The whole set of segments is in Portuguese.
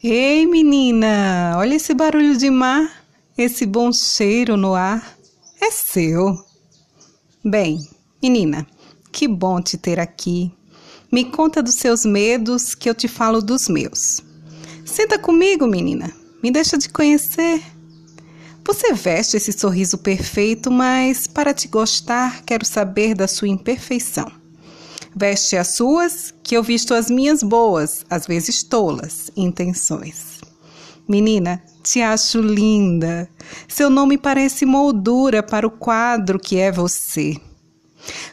Ei, menina, olha esse barulho de mar, esse bom cheiro no ar. É seu. Bem, menina, que bom te ter aqui. Me conta dos seus medos que eu te falo dos meus. Senta comigo, menina. Me deixa de conhecer. Você veste esse sorriso perfeito, mas para te gostar, quero saber da sua imperfeição. Veste as suas, que eu visto as minhas boas, às vezes tolas, intenções. Menina, te acho linda. Seu nome parece moldura para o quadro que é você.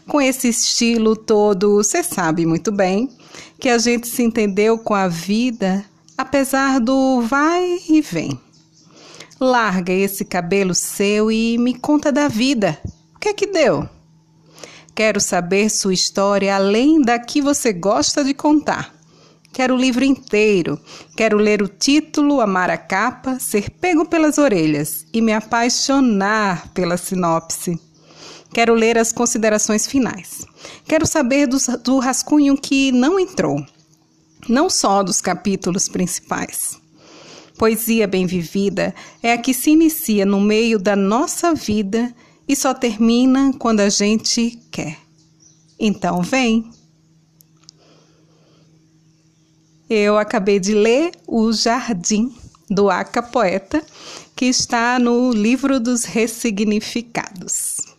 Com esse estilo todo, você sabe muito bem que a gente se entendeu com a vida, apesar do vai e vem. Larga esse cabelo seu e me conta da vida. O que é que deu? Quero saber sua história além da que você gosta de contar. Quero o livro inteiro. Quero ler o título, amar a capa, ser pego pelas orelhas e me apaixonar pela sinopse. Quero ler as considerações finais. Quero saber do, do rascunho que não entrou, não só dos capítulos principais. Poesia bem vivida é a que se inicia no meio da nossa vida e só termina quando a gente quer. Então vem. Eu acabei de ler O Jardim do Aca Poeta, que está no livro dos ressignificados.